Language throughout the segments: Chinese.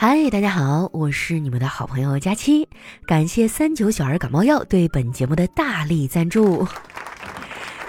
嗨，大家好，我是你们的好朋友佳期，感谢三九小儿感冒药对本节目的大力赞助。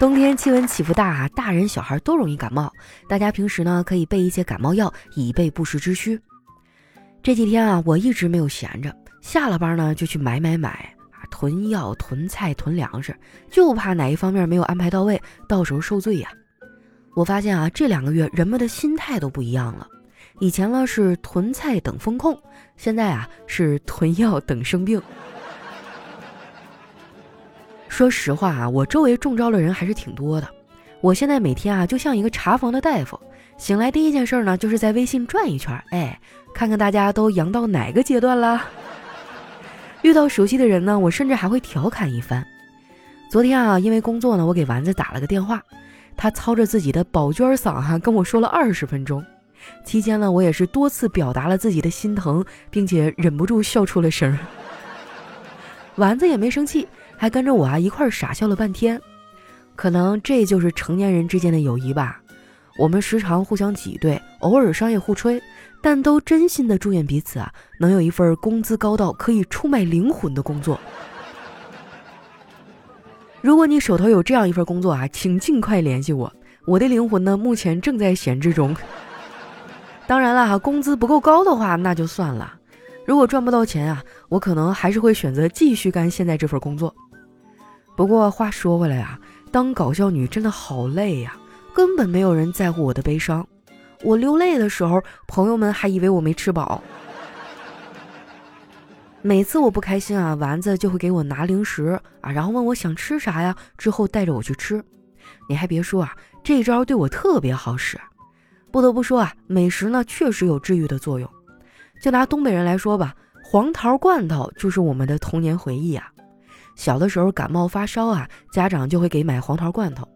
冬天气温起伏大，大人小孩都容易感冒，大家平时呢可以备一些感冒药，以备不时之需。这几天啊，我一直没有闲着，下了班呢就去买买买啊，囤药、囤菜、囤粮食，就怕哪一方面没有安排到位，到时候受罪呀。我发现啊，这两个月人们的心态都不一样了。以前呢是囤菜等风控，现在啊是囤药等生病。说实话啊，我周围中招的人还是挺多的。我现在每天啊就像一个查房的大夫，醒来第一件事呢就是在微信转一圈，哎，看看大家都阳到哪个阶段了。遇到熟悉的人呢，我甚至还会调侃一番。昨天啊，因为工作呢，我给丸子打了个电话，他操着自己的宝娟嗓哈跟我说了二十分钟。期间呢，我也是多次表达了自己的心疼，并且忍不住笑出了声。丸子也没生气，还跟着我啊一块傻笑了半天。可能这就是成年人之间的友谊吧。我们时常互相挤兑，偶尔商业互吹，但都真心的祝愿彼此啊能有一份工资高到可以出卖灵魂的工作。如果你手头有这样一份工作啊，请尽快联系我。我的灵魂呢，目前正在闲置中。当然了，工资不够高的话那就算了。如果赚不到钱啊，我可能还是会选择继续干现在这份工作。不过话说回来啊，当搞笑女真的好累呀，根本没有人在乎我的悲伤。我流泪的时候，朋友们还以为我没吃饱。每次我不开心啊，丸子就会给我拿零食啊，然后问我想吃啥呀，之后带着我去吃。你还别说啊，这招对我特别好使。不得不说啊，美食呢确实有治愈的作用。就拿东北人来说吧，黄桃罐头就是我们的童年回忆啊。小的时候感冒发烧啊，家长就会给买黄桃罐头。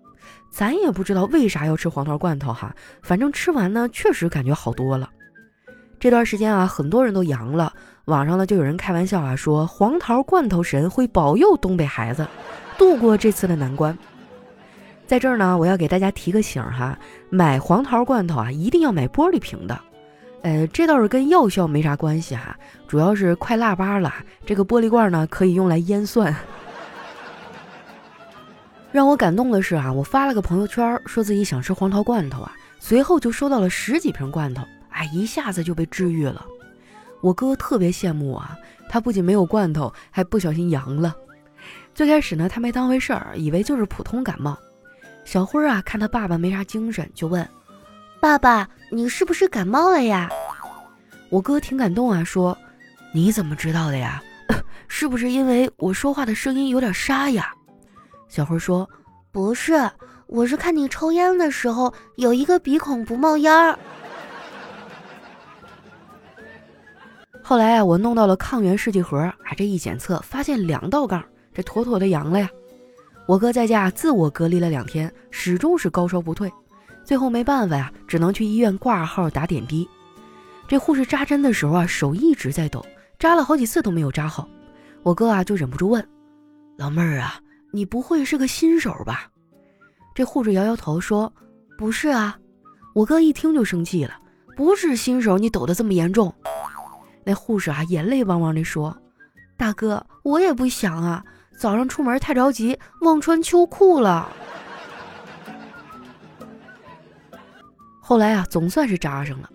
咱也不知道为啥要吃黄桃罐头哈，反正吃完呢确实感觉好多了。这段时间啊，很多人都阳了，网上呢就有人开玩笑啊说黄桃罐头神会保佑东北孩子度过这次的难关。在这儿呢，我要给大家提个醒哈，买黄桃罐头啊，一定要买玻璃瓶的。呃，这倒是跟药效没啥关系哈，主要是快腊八了，这个玻璃罐呢可以用来腌蒜。让我感动的是啊，我发了个朋友圈，说自己想吃黄桃罐头啊，随后就收到了十几瓶罐头，哎，一下子就被治愈了。我哥特别羡慕我，他不仅没有罐头，还不小心阳了。最开始呢，他没当回事儿，以为就是普通感冒。小辉啊，看他爸爸没啥精神，就问：“爸爸，你是不是感冒了呀？”我哥挺感动啊，说：“你怎么知道的呀？是不是因为我说话的声音有点沙哑？”小辉说：“不是，我是看你抽烟的时候有一个鼻孔不冒烟儿。”后来啊，我弄到了抗原试剂盒，啊，这一检测发现两道杠，这妥妥的阳了呀。我哥在家自我隔离了两天，始终是高烧不退，最后没办法呀，只能去医院挂号打点滴。这护士扎针的时候啊，手一直在抖，扎了好几次都没有扎好。我哥啊就忍不住问：“老妹儿啊，你不会是个新手吧？”这护士摇摇头说：“不是啊。”我哥一听就生气了：“不是新手，你抖得这么严重？”那护士啊眼泪汪汪地说：“大哥，我也不想啊。”早上出门太着急，忘穿秋裤了。后来啊，总算是扎上了。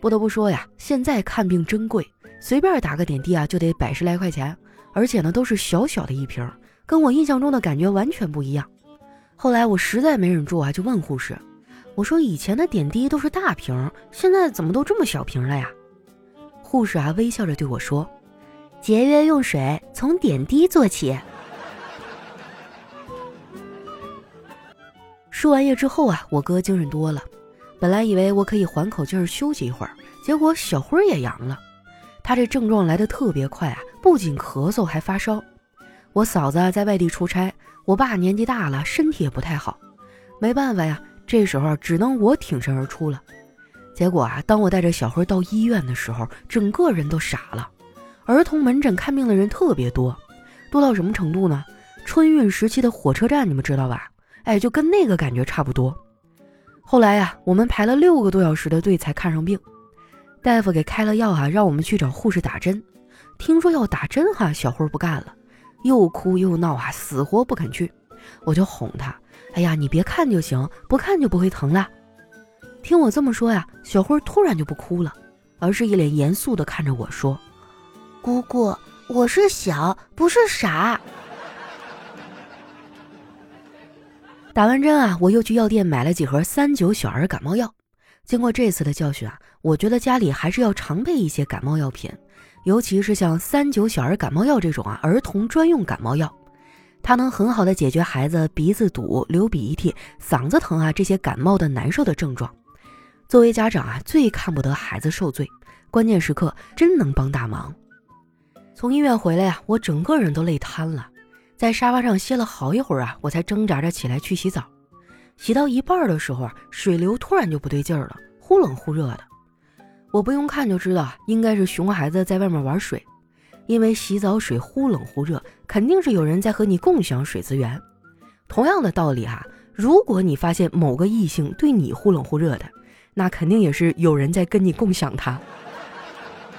不得不说呀，现在看病真贵，随便打个点滴啊就得百十来块钱，而且呢都是小小的一瓶，跟我印象中的感觉完全不一样。后来我实在没忍住啊，就问护士：“我说以前的点滴都是大瓶，现在怎么都这么小瓶了呀？”护士啊微笑着对我说：“节约用水，从点滴做起。”输完液之后啊，我哥精神多了。本来以为我可以缓口气儿休息一会儿，结果小辉也阳了。他这症状来得特别快啊，不仅咳嗽还发烧。我嫂子在外地出差，我爸年纪大了，身体也不太好，没办法呀，这时候只能我挺身而出了。结果啊，当我带着小辉到医院的时候，整个人都傻了。儿童门诊看病的人特别多，多到什么程度呢？春运时期的火车站，你们知道吧？哎，就跟那个感觉差不多。后来呀，我们排了六个多小时的队才看上病。大夫给开了药啊，让我们去找护士打针。听说要打针哈，小辉不干了，又哭又闹啊，死活不肯去。我就哄他：“哎呀，你别看就行，不看就不会疼了。”听我这么说呀，小辉突然就不哭了，而是一脸严肃地看着我说：“姑姑，我是小，不是傻。”打完针啊，我又去药店买了几盒三九小儿感冒药。经过这次的教训啊，我觉得家里还是要常备一些感冒药品，尤其是像三九小儿感冒药这种啊儿童专用感冒药，它能很好的解决孩子鼻子堵、流鼻涕、嗓子疼啊这些感冒的难受的症状。作为家长啊，最看不得孩子受罪，关键时刻真能帮大忙。从医院回来呀，我整个人都累瘫了，在沙发上歇了好一会儿啊，我才挣扎着起来去洗澡。洗到一半的时候啊，水流突然就不对劲儿了，忽冷忽热的。我不用看就知道，应该是熊孩子在外面玩水，因为洗澡水忽冷忽热，肯定是有人在和你共享水资源。同样的道理哈，如果你发现某个异性对你忽冷忽热的，那肯定也是有人在跟你共享它。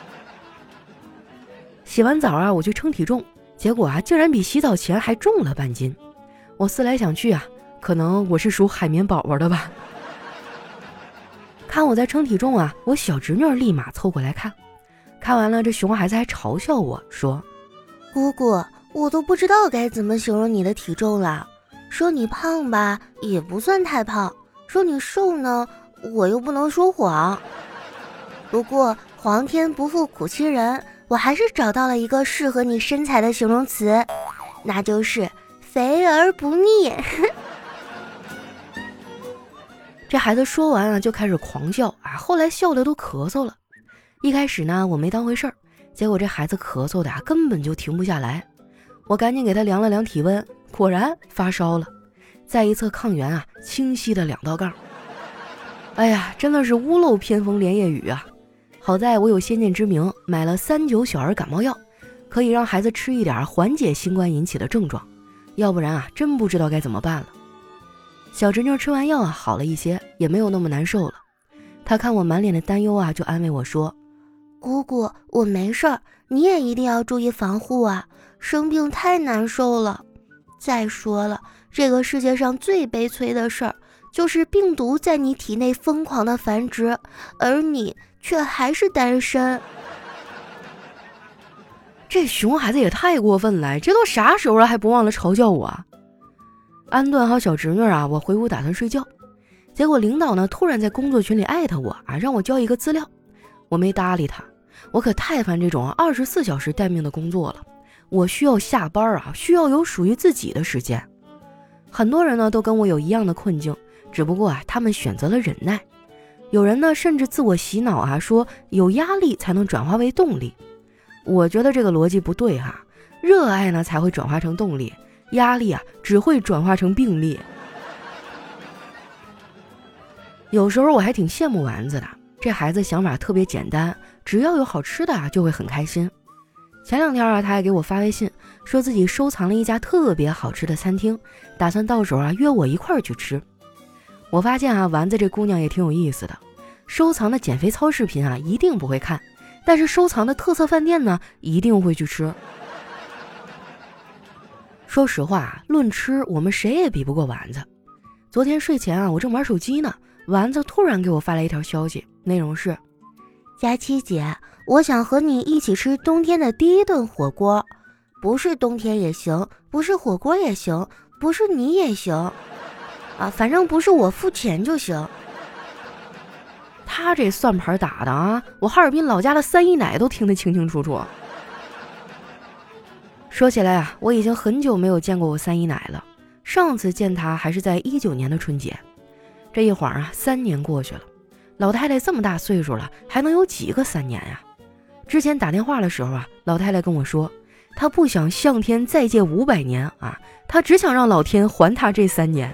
洗完澡啊，我去称体重，结果啊，竟然比洗澡前还重了半斤。我思来想去啊，可能我是属海绵宝宝的吧。看我在称体重啊，我小侄女立马凑过来看，看完了，这熊孩子还嘲笑我说：“姑姑，我都不知道该怎么形容你的体重了。说你胖吧，也不算太胖；说你瘦呢。”我又不能说谎，不过皇天不负苦心人，我还是找到了一个适合你身材的形容词，那就是肥而不腻。这孩子说完啊，就开始狂笑啊，后来笑的都咳嗽了。一开始呢，我没当回事儿，结果这孩子咳嗽的啊，根本就停不下来。我赶紧给他量了量体温，果然发烧了。再一测抗原啊，清晰的两道杠。哎呀，真的是屋漏偏逢连夜雨啊！好在我有先见之明，买了三九小儿感冒药，可以让孩子吃一点，缓解新冠引起的症状。要不然啊，真不知道该怎么办了。小侄女吃完药啊，好了一些，也没有那么难受了。她看我满脸的担忧啊，就安慰我说：“姑姑，我没事儿，你也一定要注意防护啊！生病太难受了。再说了，这个世界上最悲催的事儿。”就是病毒在你体内疯狂的繁殖，而你却还是单身。这熊孩子也太过分了，这都啥时候了还不忘了嘲笑我？安顿好小侄女啊，我回屋打算睡觉，结果领导呢突然在工作群里艾特我啊，让我交一个资料，我没搭理他，我可太烦这种二十四小时待命的工作了，我需要下班啊，需要有属于自己的时间。很多人呢都跟我有一样的困境。只不过啊，他们选择了忍耐，有人呢甚至自我洗脑啊，说有压力才能转化为动力。我觉得这个逻辑不对哈，热爱呢才会转化成动力，压力啊只会转化成病例。有时候我还挺羡慕丸子的，这孩子想法特别简单，只要有好吃的啊就会很开心。前两天啊，他还给我发微信，说自己收藏了一家特别好吃的餐厅，打算到时候啊约我一块儿去吃。我发现啊，丸子这姑娘也挺有意思的，收藏的减肥操视频啊一定不会看，但是收藏的特色饭店呢一定会去吃。说实话啊，论吃我们谁也比不过丸子。昨天睡前啊，我正玩手机呢，丸子突然给我发来一条消息，内容是：佳期姐，我想和你一起吃冬天的第一顿火锅，不是冬天也行，不是火锅也行，不是你也行。啊，反正不是我付钱就行。他这算盘打的啊，我哈尔滨老家的三姨奶都听得清清楚楚。说起来啊，我已经很久没有见过我三姨奶了。上次见她还是在一九年的春节。这一晃啊，三年过去了，老太太这么大岁数了，还能有几个三年呀？之前打电话的时候啊，老太太跟我说，她不想向天再借五百年啊，她只想让老天还她这三年。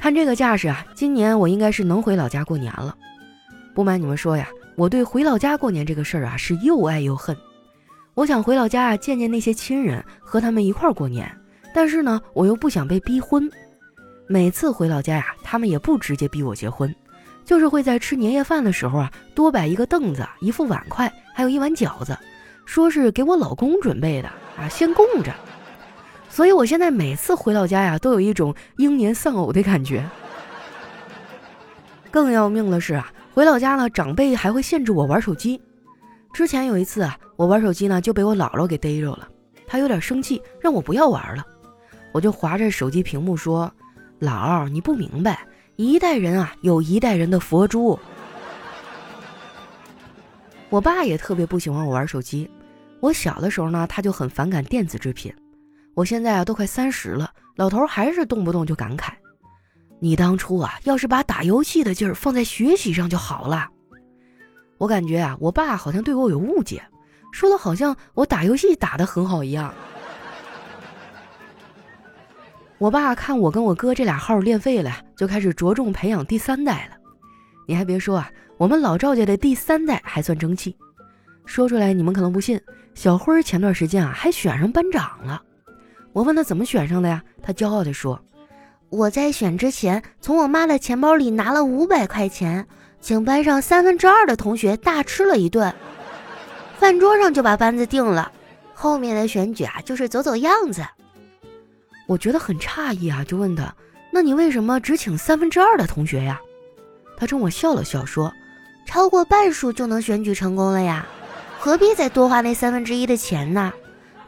看这个架势啊，今年我应该是能回老家过年了。不瞒你们说呀，我对回老家过年这个事儿啊是又爱又恨。我想回老家啊见见那些亲人，和他们一块儿过年，但是呢，我又不想被逼婚。每次回老家呀，他们也不直接逼我结婚，就是会在吃年夜饭的时候啊，多摆一个凳子、一副碗筷，还有一碗饺子，说是给我老公准备的啊，先供着。所以我现在每次回老家呀，都有一种英年丧偶的感觉。更要命的是啊，回老家呢，长辈还会限制我玩手机。之前有一次啊，我玩手机呢就被我姥姥给逮着了，她有点生气，让我不要玩了。我就划着手机屏幕说：“姥，你不明白，一代人啊有一代人的佛珠。”我爸也特别不喜欢我玩手机。我小的时候呢，他就很反感电子制品。我现在啊都快三十了，老头还是动不动就感慨：“你当初啊，要是把打游戏的劲儿放在学习上就好了。”我感觉啊，我爸好像对我有误解，说的好像我打游戏打得很好一样。我爸看我跟我哥这俩号练废了，就开始着重培养第三代了。你还别说啊，我们老赵家的第三代还算争气。说出来你们可能不信，小辉前段时间啊还选上班长了。我问他怎么选上的呀？他骄傲地说：“我在选之前从我妈的钱包里拿了五百块钱。”请班上三分之二的同学大吃了一顿，饭桌上就把班子定了。后面的选举啊，就是走走样子。我觉得很诧异啊，就问他：“那你为什么只请三分之二的同学呀？”他冲我笑了笑说：“超过半数就能选举成功了呀，何必再多花那三分之一的钱呢？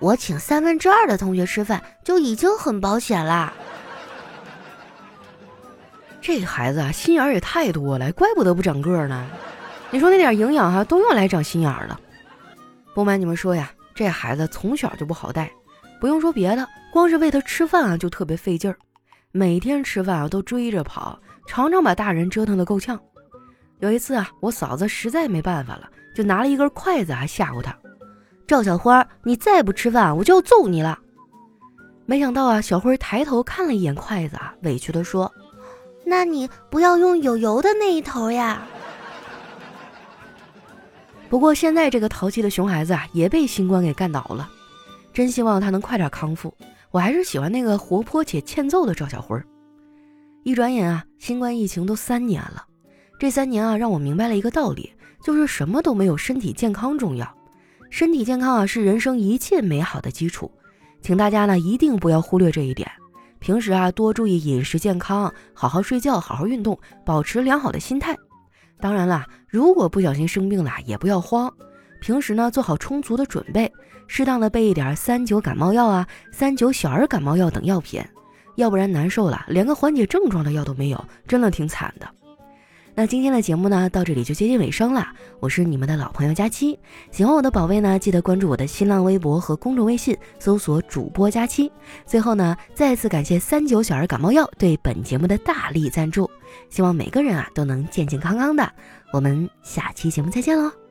我请三分之二的同学吃饭就已经很保险啦。”这孩子啊，心眼儿也太多了，怪不得不长个儿呢。你说那点营养哈，都用来长心眼儿了。不瞒你们说呀，这孩子从小就不好带，不用说别的，光是喂他吃饭啊就特别费劲儿，每天吃饭啊都追着跑，常常把大人折腾的够呛。有一次啊，我嫂子实在没办法了，就拿了一根筷子还吓唬他：“赵小花，你再不吃饭，我就要揍你了。”没想到啊，小辉抬头看了一眼筷子啊，委屈地说。那你不要用有油的那一头呀。不过现在这个淘气的熊孩子啊，也被新冠给干倒了，真希望他能快点康复。我还是喜欢那个活泼且欠揍的赵小辉。一转眼啊，新冠疫情都三年了。这三年啊，让我明白了一个道理，就是什么都没有身体健康重要。身体健康啊，是人生一切美好的基础，请大家呢一定不要忽略这一点。平时啊，多注意饮食健康，好好睡觉，好好运动，保持良好的心态。当然啦，如果不小心生病了，也不要慌。平时呢，做好充足的准备，适当的备一点三九感冒药啊、三九小儿感冒药等药品，要不然难受了，连个缓解症状的药都没有，真的挺惨的。那今天的节目呢，到这里就接近尾声了。我是你们的老朋友佳期，喜欢我的宝贝呢，记得关注我的新浪微博和公众微信，搜索主播佳期。最后呢，再次感谢三九小儿感冒药对本节目的大力赞助。希望每个人啊都能健健康康的。我们下期节目再见喽。